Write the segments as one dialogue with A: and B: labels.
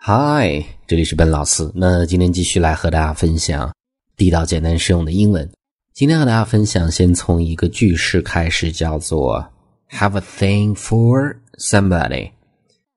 A: 嗨，这里是本老师。那今天继续来和大家分享地道、简单、实用的英文。今天和大家分享，先从一个句式开始，叫做 “have a thing for somebody”。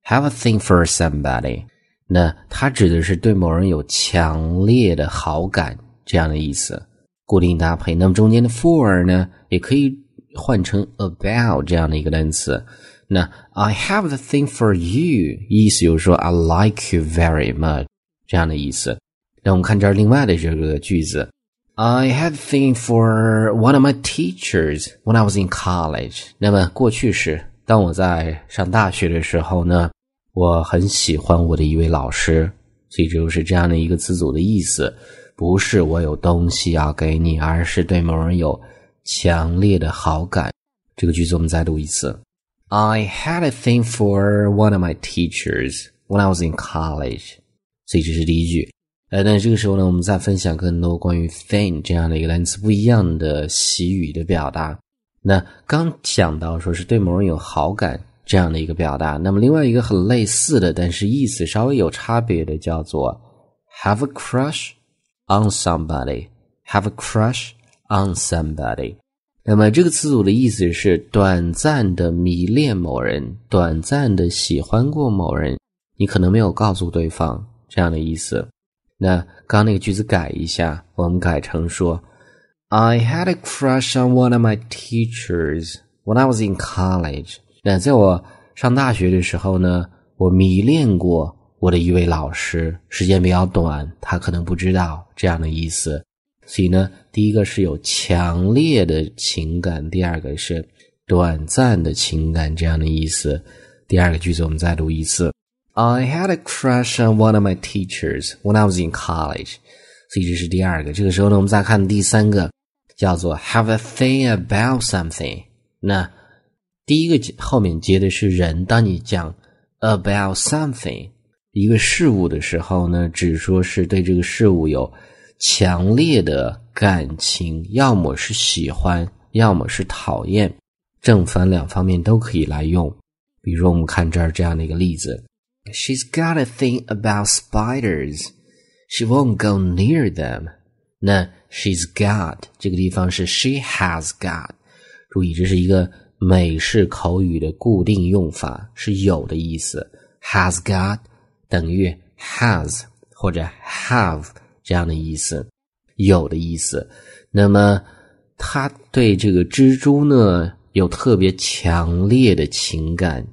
A: have a thing for somebody，那它指的是对某人有强烈的好感这样的意思，固定搭配。那么中间的 for 呢，也可以换成 about 这样的一个单词。那 I have the thing for you，意思就是说 I like you very much 这样的意思。那我们看这儿另外的这个句子，I had thing for one of my teachers when I was in college。那么过去时，当我在上大学的时候呢，我很喜欢我的一位老师，所以就是这样的一个词组的意思，不是我有东西要给你，而是对某人有强烈的好感。这个句子我们再读一次。I had a thing for one of my teachers when I was in college。所以这是第一句。呃，那这个时候呢，我们再分享更多关于 thing 这样的一个单词不一样的习语的表达。那刚讲到说是对某人有好感这样的一个表达，那么另外一个很类似的，但是意思稍微有差别的，叫做 have a crush on somebody。have a crush on somebody。那么这个词组的意思是短暂的迷恋某人，短暂的喜欢过某人，你可能没有告诉对方这样的意思。那刚那个句子改一下，我们改成说：I had a crush on one of my teachers when I was in college。那在我上大学的时候呢，我迷恋过我的一位老师，时间比较短，他可能不知道这样的意思。所以呢，第一个是有强烈的情感，第二个是短暂的情感这样的意思。第二个句子我们再读一次：I had a crush on one of my teachers when I was in college。所以这是第二个。这个时候呢，我们再看第三个，叫做 have a thing about something。那第一个后面接的是人，当你讲 about something 一个事物的时候呢，只说是对这个事物有。强烈的感情，要么是喜欢，要么是讨厌，正反两方面都可以来用。比如我们看这儿这样的一个例子：She's got a thing about spiders. She won't go near them. 那 she's got 这个地方是 she has got。注意，这是一个美式口语的固定用法，是有的意思。has got 等于 has 或者 have。这样的意思，有的意思。那么，他对这个蜘蛛呢有特别强烈的情感，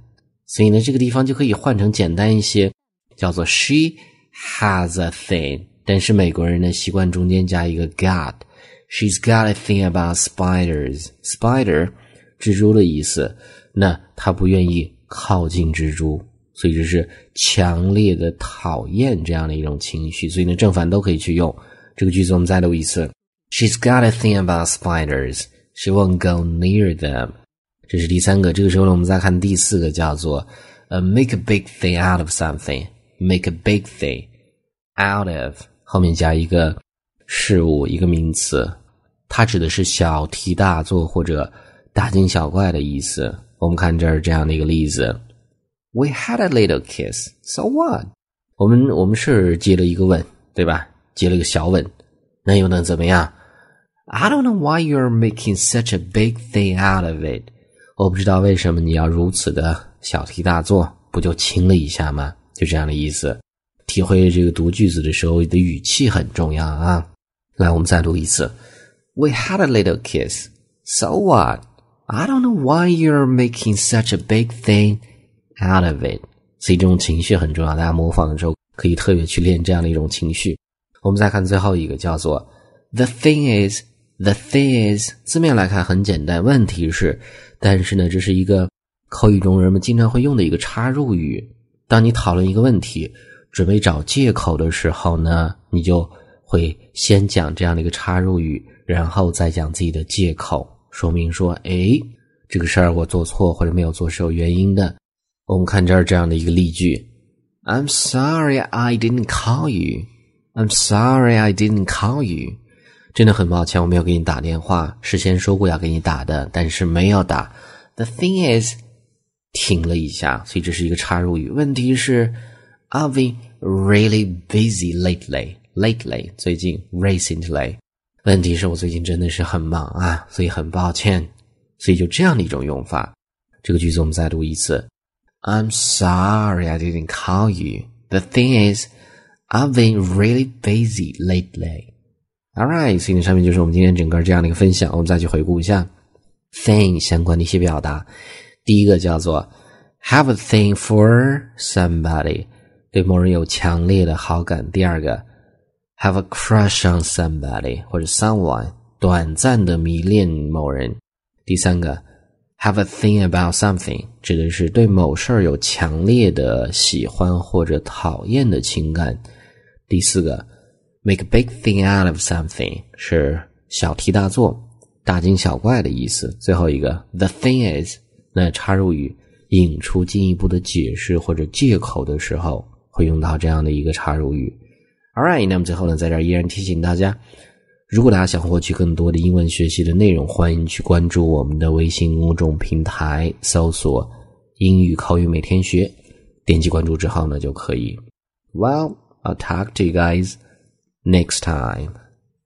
A: 所以呢，这个地方就可以换成简单一些，叫做 She has a thing。但是美国人呢习惯中间加一个 got。She's got a thing about spiders。Spider，蜘蛛的意思。那他不愿意靠近蜘蛛。所以这是强烈的讨厌这样的一种情绪，所以呢正反都可以去用。这个句子我们再读一次：She's got a thing about spiders. She won't go near them. 这是第三个。这个时候呢，我们再看第四个，叫做呃，make a big thing out of something. Make a big thing out of 后面加一个事物，一个名词，它指的是小题大做或者大惊小怪的意思。我们看这儿这样的一个例子。We had a little kiss. So what? 我们我们是接了一个吻，对吧？接了个小吻，那又能怎么样？I don't know why you're making such a big thing out of it. 我不知道为什么你要如此的小题大做，不就亲了一下吗？就这样的意思。体会这个读句子的时候的语气很重要啊。来，我们再读一次。We had a little kiss. So what? I don't know why you're making such a big thing. Out of it，所以这种情绪很重要。大家模仿的时候可以特别去练这样的一种情绪。我们再看最后一个，叫做 The thing is，The thing is，字面来看很简单。问题是，但是呢，这是一个口语中人们经常会用的一个插入语。当你讨论一个问题，准备找借口的时候呢，你就会先讲这样的一个插入语，然后再讲自己的借口，说明说，哎，这个事儿我做错或者没有做是有原因的。我们看这儿这样的一个例句：I'm sorry I didn't call you. I'm sorry I didn't call you. 真的很抱歉，我没有给你打电话。事先说过要给你打的，但是没有打。The thing is，停了一下，所以这是一个插入语。问题是 I've been really busy lately. Lately，最近，recently。问题是我最近真的是很忙啊，所以很抱歉。所以就这样的一种用法。这个句子我们再读一次。I'm sorry I didn't call you. The thing is, I've been really busy lately. Alright，所以上面就是我们今天整个这样的一个分享。我们再去回顾一下 thing 相关的一些表达。第一个叫做 have a thing for somebody，对某人有强烈的好感。第二个 have a crush on somebody 或者 someone，短暂的迷恋某人。第三个，have a thing about something， 指的是对某事儿有强烈的喜欢或者讨厌的情感。第四个，make a big thing out of something，是小题大做、大惊小怪的意思。最后一个，the thing is，那插入语引出进一步的解释或者借口的时候，会用到这样的一个插入语。All right，那么最后呢，在这儿依然提醒大家。如果大家想获取更多的英文学习的内容，欢迎去关注我们的微信公众平台，搜索“英语口语每天学”，点击关注之后呢，就可以。Well, I'll talk to you guys next time.